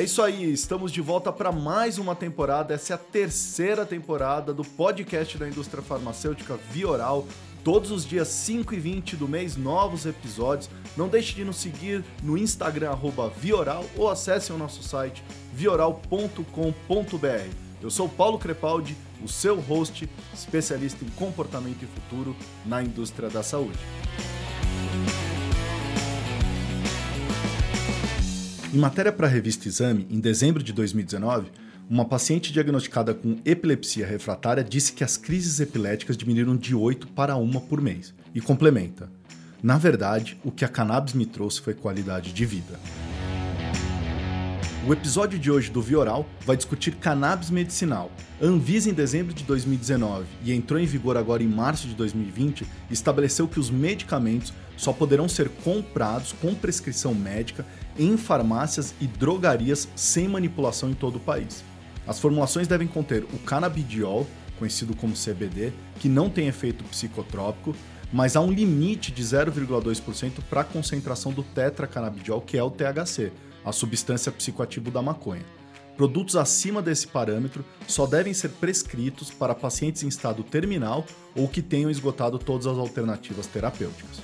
É isso aí, estamos de volta para mais uma temporada. Essa é a terceira temporada do podcast da indústria farmacêutica Vioral. Todos os dias 5 e 20 do mês, novos episódios. Não deixe de nos seguir no Instagram, Vioral, ou acesse o nosso site vioral.com.br. Eu sou Paulo Crepaldi, o seu host, especialista em comportamento e futuro na indústria da saúde. Em matéria para a revista Exame, em dezembro de 2019, uma paciente diagnosticada com epilepsia refratária disse que as crises epiléticas diminuíram de 8 para 1 por mês e complementa: Na verdade, o que a cannabis me trouxe foi qualidade de vida. O episódio de hoje do Vioral vai discutir cannabis medicinal. A Anvisa, em dezembro de 2019 e entrou em vigor agora em março de 2020, estabeleceu que os medicamentos só poderão ser comprados com prescrição médica em farmácias e drogarias sem manipulação em todo o país. As formulações devem conter o canabidiol, conhecido como CBD, que não tem efeito psicotrópico, mas há um limite de 0,2% para a concentração do tetracanabidiol, que é o THC, a substância psicoativa da maconha. Produtos acima desse parâmetro só devem ser prescritos para pacientes em estado terminal ou que tenham esgotado todas as alternativas terapêuticas.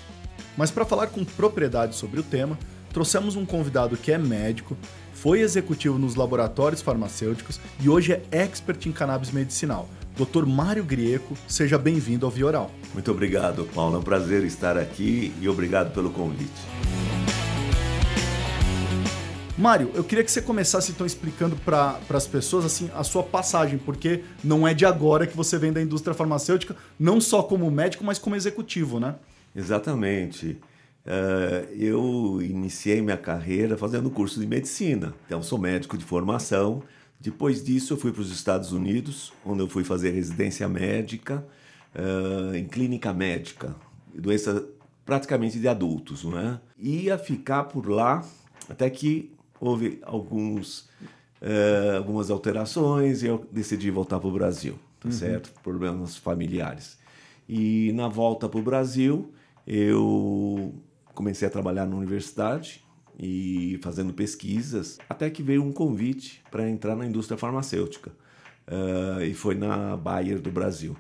Mas para falar com propriedade sobre o tema, trouxemos um convidado que é médico, foi executivo nos laboratórios farmacêuticos e hoje é expert em cannabis medicinal. Dr. Mário Grieco, seja bem-vindo ao Vioral. Muito obrigado, Paulo. É um prazer estar aqui e obrigado pelo convite. Mário, eu queria que você começasse então explicando para as pessoas assim a sua passagem, porque não é de agora que você vem da indústria farmacêutica, não só como médico, mas como executivo, né? Exatamente. Uh, eu iniciei minha carreira fazendo curso de medicina. Então, sou médico de formação. Depois disso, eu fui para os Estados Unidos, onde eu fui fazer residência médica uh, em clínica médica, doença praticamente de adultos, não é? Ia ficar por lá até que houve alguns, uh, algumas alterações e eu decidi voltar para o Brasil, tá uhum. certo? Problemas familiares. E na volta para o Brasil, eu comecei a trabalhar na universidade e fazendo pesquisas, até que veio um convite para entrar na indústria farmacêutica. Uh, e foi na Bayer do Brasil,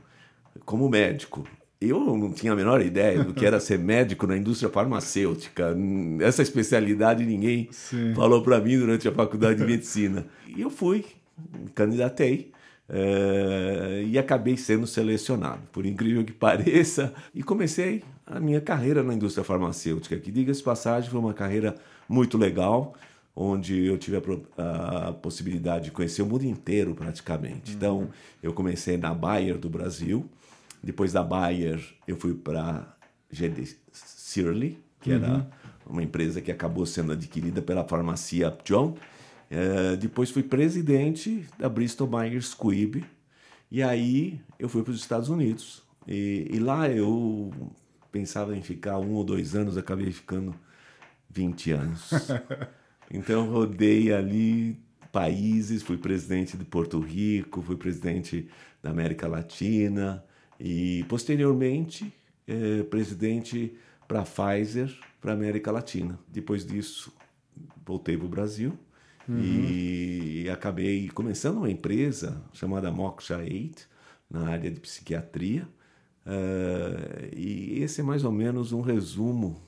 como médico eu não tinha a menor ideia do que era ser médico na indústria farmacêutica. Essa especialidade ninguém Sim. falou para mim durante a faculdade de medicina. E eu fui, candidatei é, e acabei sendo selecionado, por incrível que pareça, e comecei a minha carreira na indústria farmacêutica, que, diga-se passagem, foi uma carreira muito legal, onde eu tive a, a, possibilidade de conhecer o mundo inteiro praticamente. Uhum. Então, eu comecei na Bayer do Brasil, depois da Bayer, eu fui para GD Searly, que uhum. era uma empresa que acabou sendo adquirida pela farmácia Upjohn. É, depois fui presidente da Bristol Myers Squibb. E aí eu fui para os Estados Unidos. E, e, lá eu pensava em ficar um ou dois anos, acabei ficando 20 anos. então rodei ali países, fui presidente de Porto Rico, fui presidente da América Latina, e posteriormente é, presidente para Pfizer para América Latina. Depois disso voltei para o Brasil uhum. e acabei começando uma empresa chamada Moksha 8 na área de psiquiatria. Uh, e esse é mais ou menos um resumo.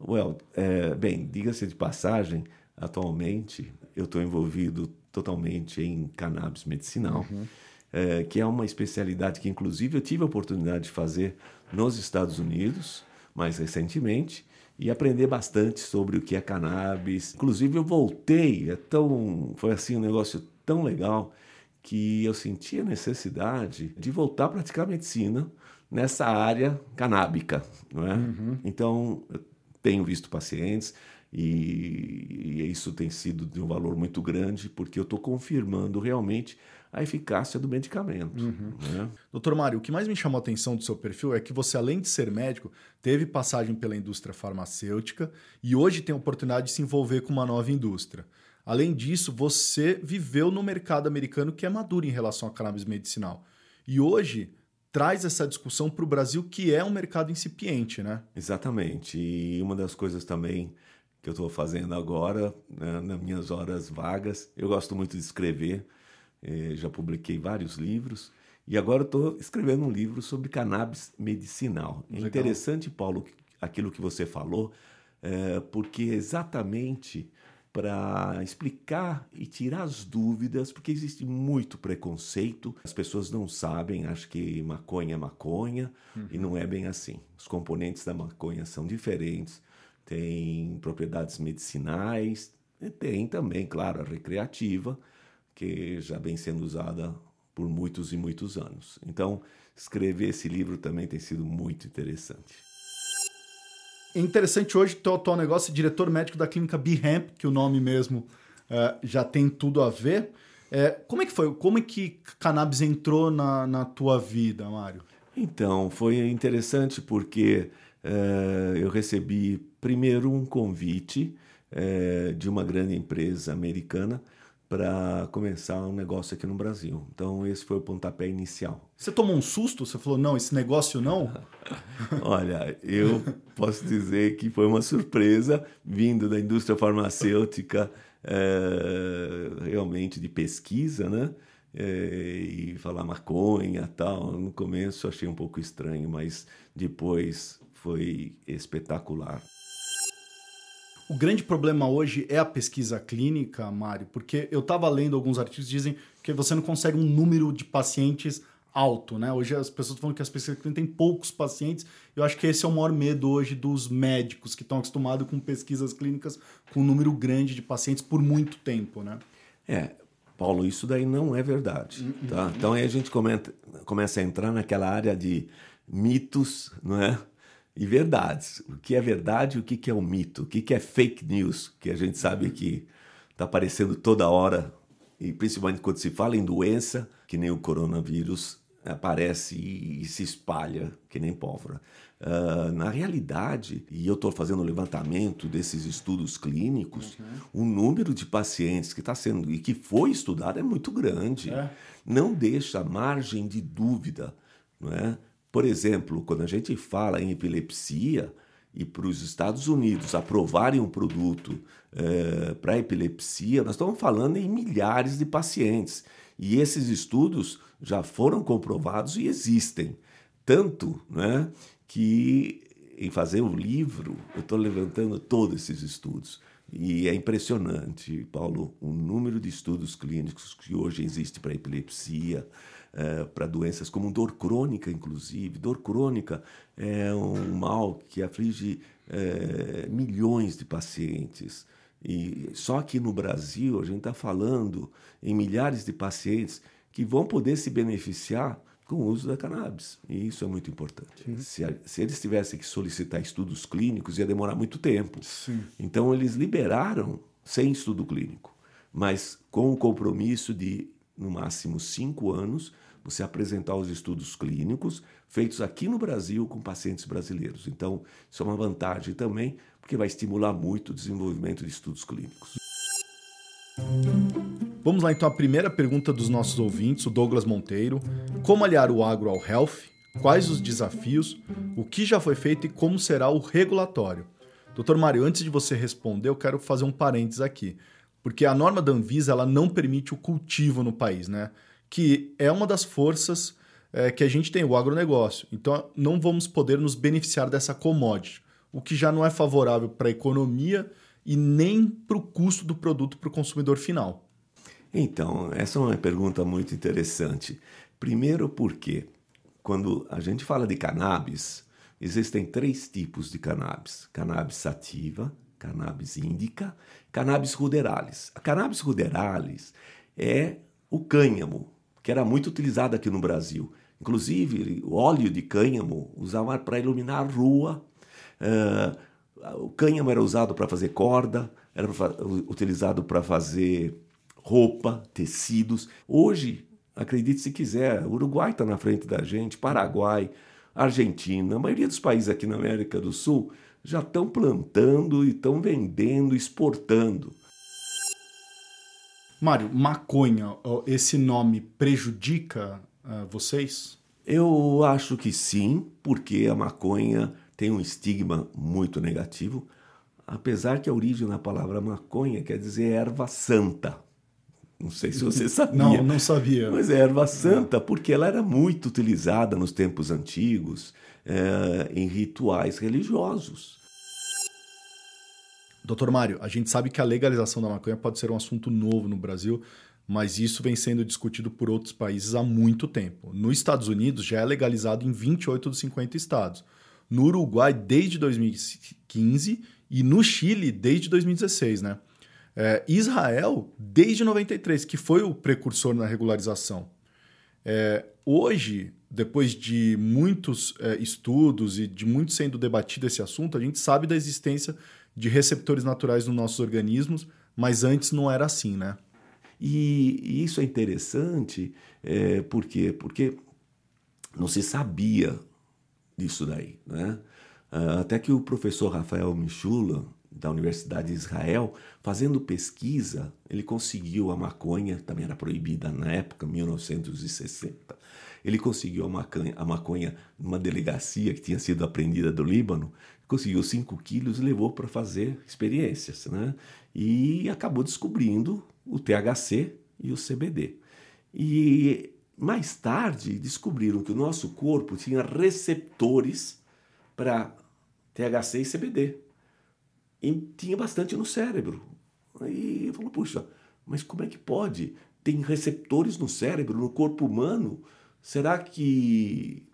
Well, é, bem, diga-se de passagem, atualmente eu estou envolvido totalmente em cannabis medicinal. Uhum é, que é uma especialidade que, inclusive, eu tive a oportunidade de fazer nos Estados Unidos, mais recentemente, e aprender bastante sobre o que é cannabis. Inclusive, eu voltei, é tão, foi assim um negócio tão legal que eu senti a necessidade de voltar a praticar medicina nessa área canábica, não é? Uhum. Então, eu tenho visto pacientes e, e isso tem sido de um valor muito grande porque eu estou confirmando realmente a eficácia do medicamento. Uhum. Né? Doutor Mário, o que mais me chamou a atenção do seu perfil é que você, além de ser médico, teve passagem pela indústria farmacêutica e hoje tem a oportunidade de se envolver com uma nova indústria. Além disso, você viveu no mercado americano que é maduro em relação à cannabis medicinal. E hoje traz essa discussão para o Brasil, que é um mercado incipiente, né? Exatamente. E uma das coisas também que eu estou fazendo agora, né, nas minhas horas vagas. Eu gosto muito de escrever, eh, já publiquei vários livros. E agora estou escrevendo um livro sobre cannabis medicinal. É interessante, Paulo, aquilo que você falou, é, porque exatamente para explicar e tirar as dúvidas, porque existe muito preconceito, as pessoas não sabem, acham que maconha é maconha, uhum. e não é bem assim. Os componentes da maconha são diferentes, tem propriedades medicinais, tem também, claro, a recreativa, que já vem sendo usada por muitos e muitos anos. Então, escrever esse livro também tem sido muito interessante. É interessante hoje o atual negócio, diretor médico da clínica Behemp, que o nome mesmo uh, já tem tudo a ver. É, como é que foi? Como é que cannabis entrou na, na tua vida, Mário? Então, foi interessante porque uh, eu recebi primeiro um convite uh, de uma grande empresa americana para começar um negócio aqui no Brasil. Então, esse foi o pontapé inicial. Você tomou um susto? Você falou, não, esse negócio não? Olha, eu posso dizer que foi uma surpresa vindo da indústria farmacêutica, é, realmente de pesquisa, né? É, e falar maconha tal. No começo achei um pouco estranho, mas depois foi espetacular. O grande problema hoje é a pesquisa clínica, Mário, porque eu estava lendo alguns artigos que dizem que você não consegue um número de pacientes alto, né? Hoje as pessoas falam que as pesquisas clínicas têm poucos pacientes. Eu acho que esse é o maior medo hoje dos médicos que estão acostumados com pesquisas clínicas com um número grande de pacientes por muito tempo, né? É, Paulo, isso daí não é verdade, tá? Então aí a gente comenta, começa a entrar naquela área de mitos, não é? E verdades. O que é verdade e o que é um mito. O que é fake news, que a gente sabe que está aparecendo toda hora, e principalmente quando se fala em doença, que nem o coronavírus, aparece e, se espalha que nem pólvora. Uh, na realidade, e eu estou fazendo o levantamento desses estudos clínicos, uhum. o número de pacientes que está sendo e que foi estudado é muito grande. É. Não deixa margem de dúvida, não é? Por exemplo, quando a gente fala em epilepsia e para os Estados Unidos aprovarem um produto é, para epilepsia, nós estamos falando em milhares de pacientes. E esses estudos já foram comprovados e existem. Tanto né, que em fazer o livro, eu estou levantando todos esses estudos. E é impressionante, Paulo, o número de estudos clínicos que hoje existe para epilepsia, é, para doenças como dor crônica, inclusive. Dor crônica é um mal que aflige é, milhões de pacientes. E só aqui no Brasil a gente está falando em milhares de pacientes que vão poder se beneficiar com o uso da cannabis. E isso é muito importante. Se, se, eles tivessem que solicitar estudos clínicos, ia demorar muito tempo. Sim. Então, eles liberaram sem estudo clínico, mas com o compromisso de, no máximo, cinco anos, você apresentar os estudos clínicos feitos aqui no Brasil com pacientes brasileiros. Então, isso é uma vantagem também, porque vai estimular muito o desenvolvimento de estudos clínicos. Vamos lá então à primeira pergunta dos nossos ouvintes, o Douglas Monteiro. Como aliar o agro ao health? Quais os desafios? O que já foi feito e como será o regulatório? Doutor Mário, antes de você responder, eu quero fazer um parênteses aqui. Porque a norma da Anvisa ela não permite o cultivo no país, né? que é uma das forças é, que a gente tem, o agronegócio. Então, não vamos poder nos beneficiar dessa commodity, o que já não é favorável para a economia e nem para o custo do produto para o consumidor final. Então, essa é uma pergunta muito interessante. Primeiro, porque quando a gente fala de cannabis, existem três tipos de cannabis: cannabis sativa, cannabis índica, cannabis ruderalis. A cannabis ruderalis é o cânhamo, que era muito utilizado aqui no Brasil. Inclusive, o óleo de cânhamo usava para iluminar a rua. Uh, o cânhamo era usado para fazer corda, era utilizado para fazer roupa, tecidos. Hoje, acredite se quiser, o Uruguai está na frente da gente, Paraguai, Argentina, a maioria dos países aqui na América do Sul já estão plantando e estão vendendo, exportando. Mário, maconha, esse nome prejudica uh, vocês? Eu acho que sim, porque a maconha tem um estigma muito negativo. apesar que a origem da palavra maconha quer dizer erva santa. Não sei se você sabia. Não, não sabia. Mas é erva santa porque ela era muito utilizada nos tempos antigos é, em rituais religiosos. Doutor Mário, a gente sabe que a legalização da maconha pode ser um assunto novo no Brasil, mas isso vem sendo discutido por outros países há muito tempo. Nos Estados Unidos já é legalizado em 28 dos 50 estados. No Uruguai desde 2015 e no Chile desde 2016, né? É, Israel desde 93, que foi o precursor na regularização. É, hoje, depois de muitos é, estudos e de muito sendo debatido esse assunto, a gente sabe da existência de receptores naturais nos nossos organismos, mas antes não era assim, né? E, isso é interessante, é, por quê? Porque não se sabia disso daí, né? Ah, até que o professor Rafael Michula, da Universidade de Israel, fazendo pesquisa, ele conseguiu a maconha, também era proibida na época, 1960. Ele conseguiu a maconha, a maconha numa delegacia que tinha sido apreendida do Líbano, conseguiu 5 quilos e levou para fazer experiências, né? E acabou descobrindo o THC e o CBD. E mais tarde descobriram que o nosso corpo tinha receptores para THC e CBD. E tinha bastante no cérebro. Aí eu falo, puxa, mas como é que pode? Tem receptores no cérebro, no corpo humano? Será que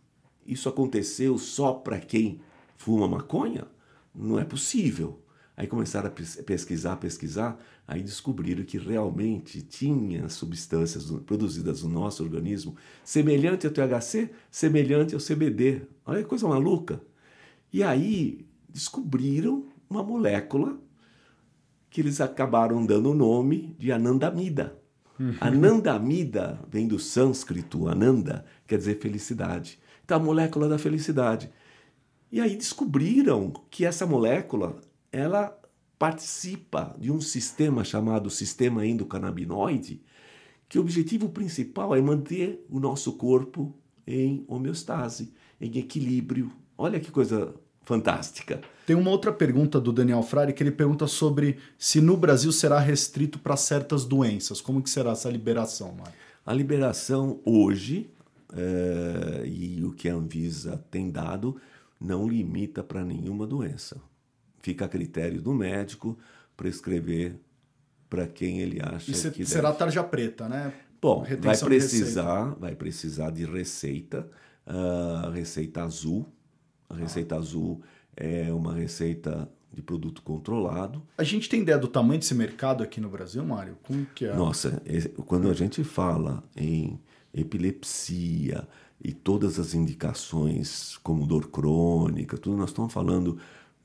isso aconteceu só para quem fuma maconha? Não é possível. Aí começaram a pesquisar, pesquisar, aí descobriram que realmente tinha substâncias produzidas no nosso organismo semelhante ao THC, semelhante ao CBD. Olha que coisa maluca. E aí descobriram uma molécula que eles acabaram dando o nome de anandamida. Uhum. Anandamida vem do sânscrito, ananda, quer dizer felicidade. Então, a molécula da felicidade. E aí descobriram que essa molécula, ela participa de um sistema chamado sistema endocannabinoide, que o objetivo principal é manter o nosso corpo em homeostase, em equilíbrio. Olha que coisa fantástica. Tem uma outra pergunta do Daniel Frari que ele pergunta sobre se no Brasil será restrito para certas doenças. Como que será essa liberação, Mário? A liberação hoje, é, e o que a Anvisa tem dado, não limita para nenhuma doença. Fica a critério do médico prescrever para quem ele acha e que será deve. tarja preta, né? Bom, vai precisar, vai precisar de receita, uh, receita azul a receita ah. azul é uma receita de produto controlado. A gente tem ideia do tamanho desse mercado aqui no Brasil, Mário? Como que é? Nossa, quando a gente fala em epilepsia e todas as indicações como dor crônica, tudo, nós estamos falando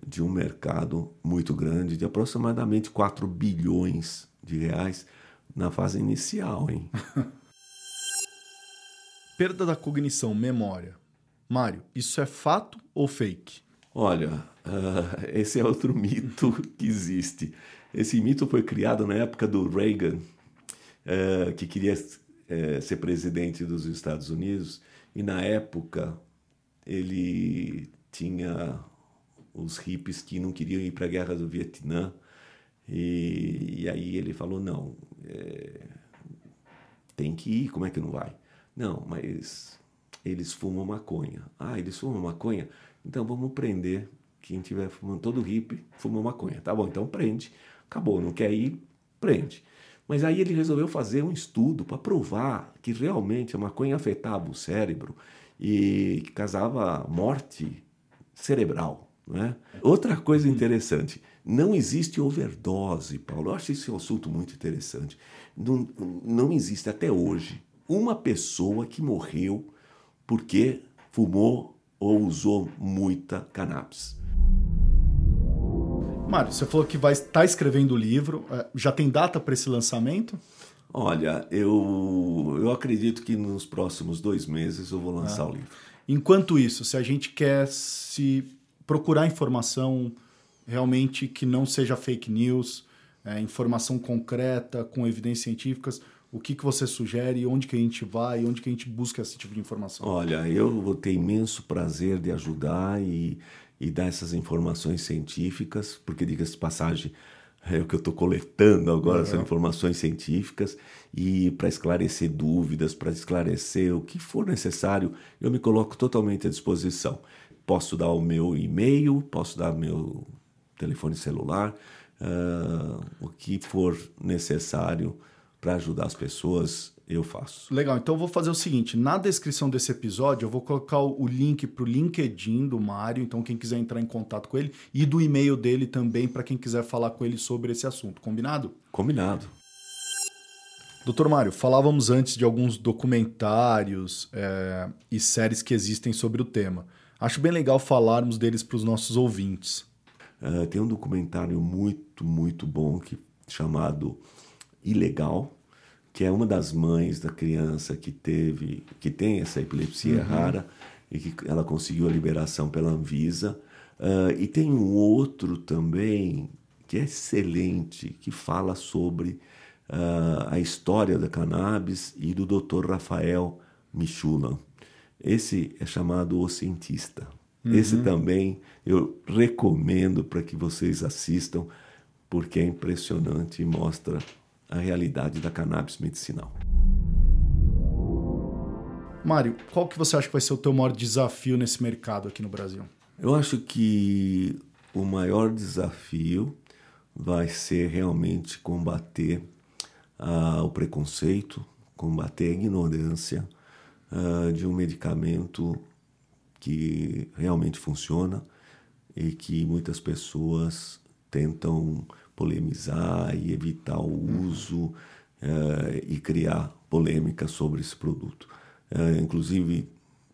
de um mercado muito grande, de aproximadamente 4 bilhões de reais na fase inicial, hein? Perda da cognição, memória. Mário, isso é fato ou fake? Olha, uh, esse é outro mito que existe. Esse mito foi criado na época do Reagan, uh, que queria uh, ser presidente dos Estados Unidos, e na época ele tinha os hippies que não queriam ir para a guerra do Vietnã, e, e aí ele falou: não, é, tem que ir, como é que não vai? Não, mas eles fumam maconha. Ah, eles fumam maconha? Então vamos prender quem estiver fumando, todo hippie fuma maconha. Tá bom, então prende. Acabou, não quer ir, prende. Mas aí ele resolveu fazer um estudo para provar que realmente a maconha afetava o cérebro e que causava morte cerebral. Né? Outra coisa interessante, não existe overdose, Paulo. Eu acho esse assunto muito interessante. Não, não existe até hoje uma pessoa que morreu porque fumou ou usou muita cannabis. Mário, você falou que vai estar tá escrevendo o livro. É, já tem data para esse lançamento? Olha, eu, eu acredito que nos próximos dois meses eu vou lançar ah. o livro. Enquanto isso, se a gente quer se procurar informação realmente que não seja fake news, é, informação concreta, com evidências científicas, o que, que você sugere, onde que a gente vai, onde que a gente busca esse tipo de informação? Olha, eu vou ter imenso prazer de ajudar e, e dar essas informações científicas, porque, diga-se de passagem, é o que eu estou coletando agora, uhum. são informações científicas, e para esclarecer dúvidas, para esclarecer o que for necessário, eu me coloco totalmente à disposição. Posso dar o meu e-mail, posso dar meu telefone celular, uh, o que for necessário para ajudar as pessoas, eu faço. Legal, então eu vou fazer o seguinte: na descrição desse episódio, eu vou colocar o link para o LinkedIn do Mário, então quem quiser entrar em contato com ele, e do e-mail dele também, para quem quiser falar com ele sobre esse assunto. Combinado? Combinado. Doutor Mário, falávamos antes de alguns documentários é, e séries que existem sobre o tema. Acho bem legal falarmos deles para os nossos ouvintes. Uh, tem um documentário muito, muito bom que, chamado Ilegal, que é uma das mães da criança que teve, que tem essa epilepsia uhum. rara e que ela conseguiu a liberação pela Anvisa. Uh, e tem um outro também que é excelente, que fala sobre uh, a história da cannabis e do Dr. Rafael Michulan. Esse é chamado O Cientista. Uhum. Esse também eu recomendo para que vocês assistam, porque é impressionante e mostra a realidade da cannabis medicinal. Mário, qual que você acha que vai ser o teu maior desafio nesse mercado aqui no Brasil? Eu acho que o maior desafio vai ser realmente combater uh, o preconceito, combater a ignorância uh, de um medicamento que realmente funciona e que muitas pessoas tentam polemizar e evitar o uso uh, e criar polêmica sobre esse produto. Uh, inclusive,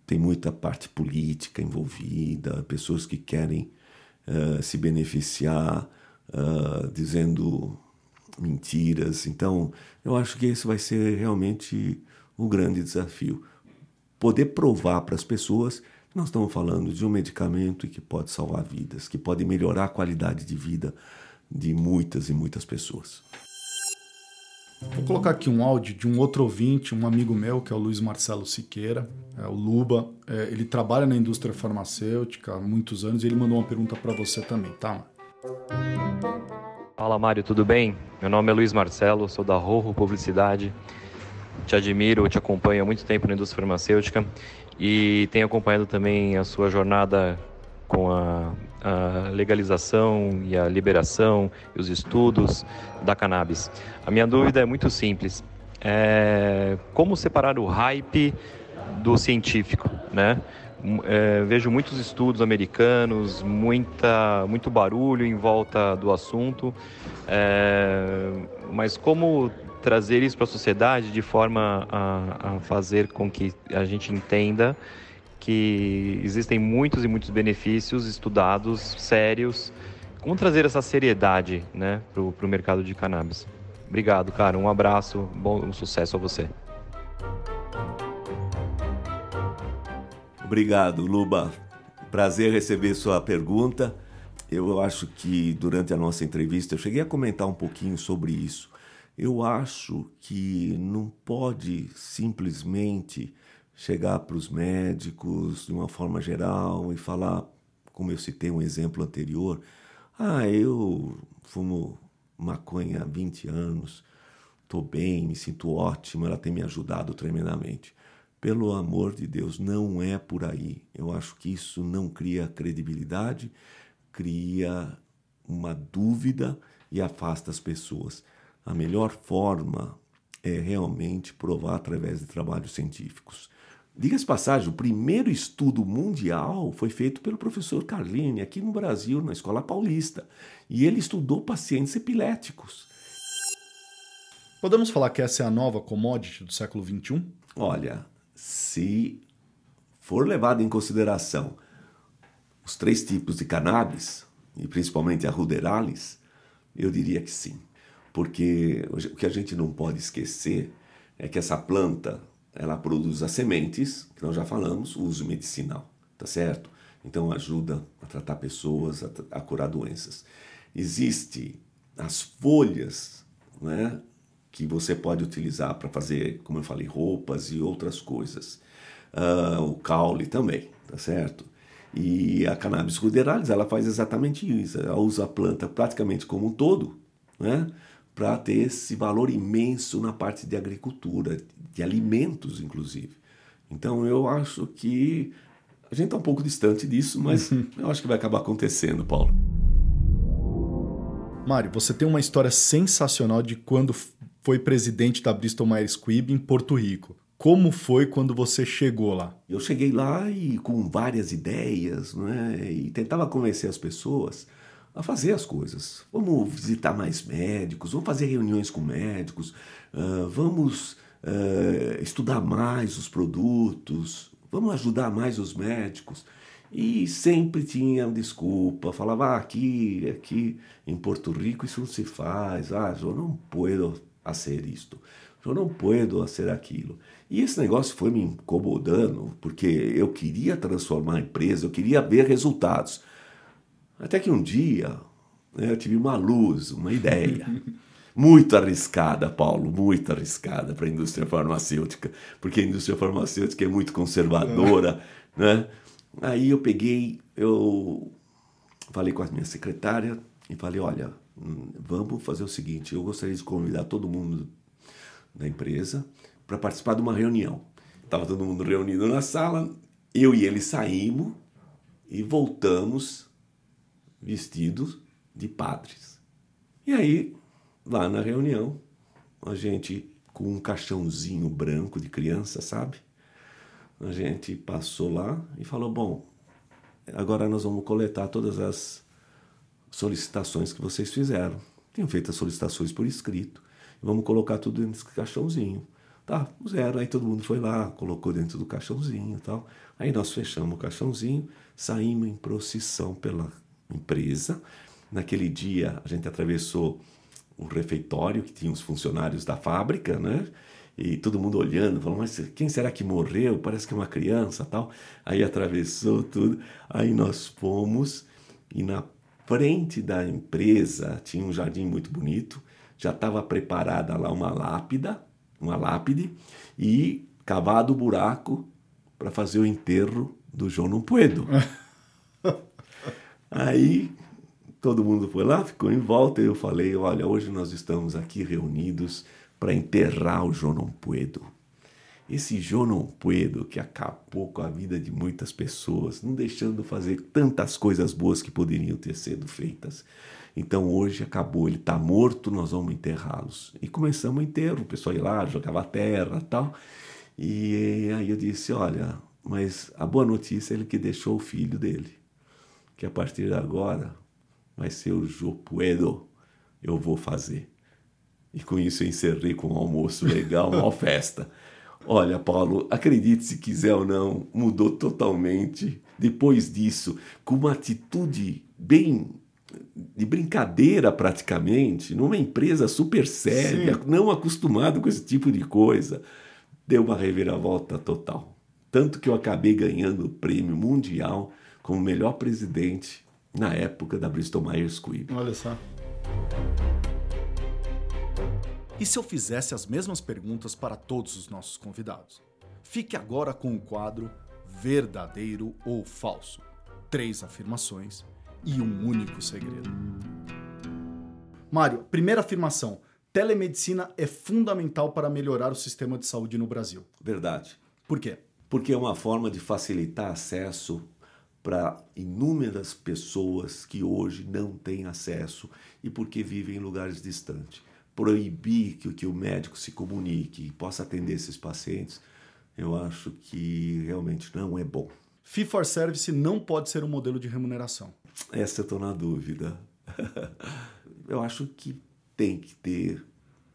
tem muita parte política envolvida, pessoas que querem uh, se beneficiar dizendo mentiras. Então, eu acho que esse vai ser realmente o grande desafio. Poder provar para as pessoas que nós estamos falando de um medicamento que pode salvar vidas, que pode melhorar a qualidade de vida de muitas e muitas pessoas. Vou colocar aqui um áudio de um outro ouvinte, um amigo meu, que é o Luiz Marcelo Siqueira, é o Luba. É, ele trabalha na indústria farmacêutica há muitos anos e ele mandou uma pergunta para você também, tá? Fala Mário, tudo bem? Meu nome é Luiz Marcelo, sou da Rorro Publicidade. Te admiro, te acompanho há muito tempo na indústria farmacêutica e tenho acompanhado também a sua jornada com a, a, legalização e a liberação e os estudos da cannabis. A minha dúvida é muito simples: é como separar o hype do científico, né? É, vejo muitos estudos americanos, muita, muito barulho em volta do assunto, é, mas como trazer isso para a sociedade de forma a, a fazer com que a gente entenda que existem muitos e muitos benefícios estudados, sérios. Como trazer essa seriedade né, para o mercado de cannabis? Obrigado, cara. Um abraço, bom um sucesso a você. Obrigado, Luba. Prazer receber sua pergunta. Eu acho que durante a nossa entrevista eu cheguei a comentar um pouquinho sobre isso. Eu acho que não pode simplesmente chegar para os médicos de uma forma geral e falar, como eu citei um exemplo anterior, ah, eu fumo maconha há 20 anos, estou bem, me sinto ótimo, ela tem me ajudado tremendamente. Pelo amor de Deus, não é por aí. Eu acho que isso não cria credibilidade, cria uma dúvida e afasta as pessoas. A melhor forma é realmente provar através de trabalhos científicos. Diga-se passagem, o primeiro estudo mundial foi feito pelo professor Carlini aqui no Brasil, na Escola Paulista. E ele estudou pacientes epiléticos. Podemos falar que essa é a nova commodity do século XXI? Olha, se for levado em consideração os três tipos de cannabis, e principalmente a ruderalis, eu diria que sim. Porque o que a gente não pode esquecer é que essa planta ela produz as sementes, que nós já falamos, uso medicinal, tá certo? Então ajuda a tratar pessoas, a, a curar doenças. Existe as folhas, né, que você pode utilizar para fazer, como eu falei, roupas e outras coisas. Uh, o caule também, tá certo? E a cannabis ruderalis, ela faz exatamente isso. Ela usa a planta praticamente como um todo, né? Para ter esse valor imenso na parte de agricultura, de alimentos, inclusive. Então, eu acho que a gente está um pouco distante disso, mas eu acho que vai acabar acontecendo, Paulo. Mário, você tem uma história sensacional de quando foi presidente da Bristol Myers Squibb em Porto Rico. Como foi quando você chegou lá? Eu cheguei lá e com várias ideias, né? E tentava convencer as pessoas a fazer as coisas. Vamos visitar mais médicos, vamos fazer reuniões com médicos, uh, vamos uh, estudar mais os produtos, vamos ajudar mais os médicos. E sempre tinha desculpa, falava ah, aqui, aqui em Porto Rico isso não se faz, ah, eu não puedo fazer isto, eu não puedo fazer aquilo. E esse negócio foi me incomodando, porque eu queria transformar a empresa, eu queria ver resultados. Até que um dia né, eu tive uma luz, uma ideia. muito arriscada, Paulo, muito arriscada para a indústria farmacêutica, porque a indústria farmacêutica é muito conservadora, né? Aí eu peguei, eu falei com a minha secretária e falei, olha, hum, vamos fazer o seguinte, eu gostaria de convidar todo mundo da empresa para participar de uma reunião. Estava todo mundo reunido na sala, eu e ele saímos e voltamos vestidos de padres. E aí, lá na reunião, a gente com um caixãozinho branco de criança, sabe? a gente passou lá e falou: bom, agora nós vamos coletar todas as solicitações que vocês fizeram. Tinham feito as solicitações por escrito. Vamos colocar tudo desse caixãozinho. Tá, zero. Aí todo mundo foi lá, colocou dentro do caixãozinho e tal. Aí nós fechamos o caixãozinho, saímos em procissão pela empresa. Naquele dia a gente atravessou o refeitório que tinha os funcionários da fábrica, né? e todo mundo olhando, falando, mas quem será que morreu? Parece que é uma criança tal. Aí atravessou tudo, aí nós fomos e na frente da empresa tinha um jardim muito bonito, já estava preparada lá uma lápida, uma lápide e cavado o buraco para fazer o enterro do João Não Puedo. aí todo mundo foi lá, ficou em volta e eu falei, olha, hoje nós estamos aqui reunidos para enterrar o João Puedo. Esse João Puedo que acabou com a vida de muitas pessoas, não deixando fazer tantas coisas boas que poderiam ter sido feitas. Então hoje acabou, ele está morto, nós vamos enterrá-los. E começamos o enterro, o pessoal ia lá, jogava terra tal. E aí eu disse, olha, mas a boa notícia é ele que deixou o filho dele, que a partir de agora vai ser o Jô Puedo, eu vou fazer. E com isso eu encerrei com um almoço legal, uma festa. Olha, Paulo, acredite se quiser ou não, mudou totalmente. Depois disso, com uma atitude bem de brincadeira praticamente, numa empresa super séria, Sim. não acostumado com esse tipo de coisa, deu uma reviravolta total. Tanto que eu acabei ganhando o prêmio mundial como melhor presidente na época da Bristol Myers Squibb. Olha só. E se eu fizesse as mesmas perguntas para todos os nossos convidados? Fique agora com o quadro Verdadeiro ou Falso. Três afirmações e um único segredo. Mário, primeira afirmação: telemedicina é fundamental para melhorar o sistema de saúde no Brasil. Verdade. Por quê? Porque é uma forma de facilitar acesso para inúmeras pessoas que hoje não têm acesso e porque vivem em lugares distantes proibir que, que o médico se comunique e possa atender esses pacientes, eu acho que realmente não é bom. Fee for Service não pode ser um modelo de remuneração. Essa eu estou na dúvida. eu acho que tem que ter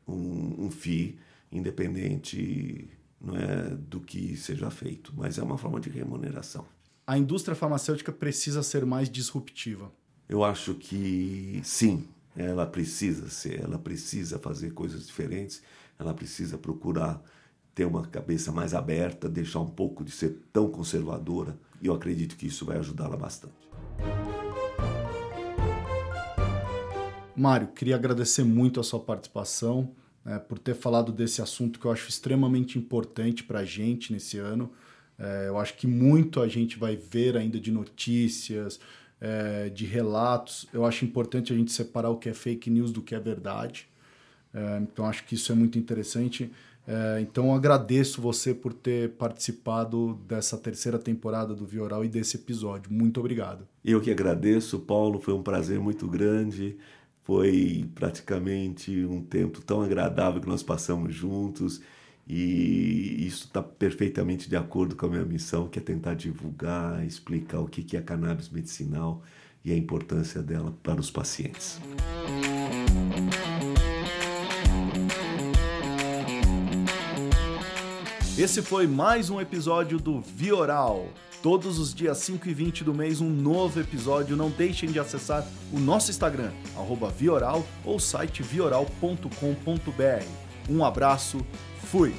um, um FII independente não é, do que seja feito, mas é uma forma de remuneração. A indústria farmacêutica precisa ser mais disruptiva. Eu acho que sim, ela precisa ser, ela precisa fazer coisas diferentes, ela precisa procurar ter uma cabeça mais aberta, deixar um pouco de ser tão conservadora, e eu acredito que isso vai ajudá-la bastante. Mário, queria agradecer muito a sua participação, né, por ter falado desse assunto que eu acho extremamente importante para a gente nesse ano. É, eu acho que muito a gente vai ver ainda de notícias, é, de relatos. Eu acho importante a gente separar o que é fake news do que é verdade. É, então acho que isso é muito interessante. É, então agradeço você por ter participado dessa terceira temporada do Vioral e desse episódio. Muito obrigado. Eu que agradeço, Paulo. Foi um prazer muito grande. Foi praticamente um tempo tão agradável que nós passamos juntos e isso está perfeitamente de acordo com a minha missão, que é tentar divulgar, explicar o que é cannabis medicinal e a importância dela para os pacientes. Esse foi mais um episódio do Vioral. Todos os dias 5 e 20 do mês, um novo episódio. Não deixem de acessar o nosso Instagram, Vioral, ou site vioral.com.br. Um abraço, fui!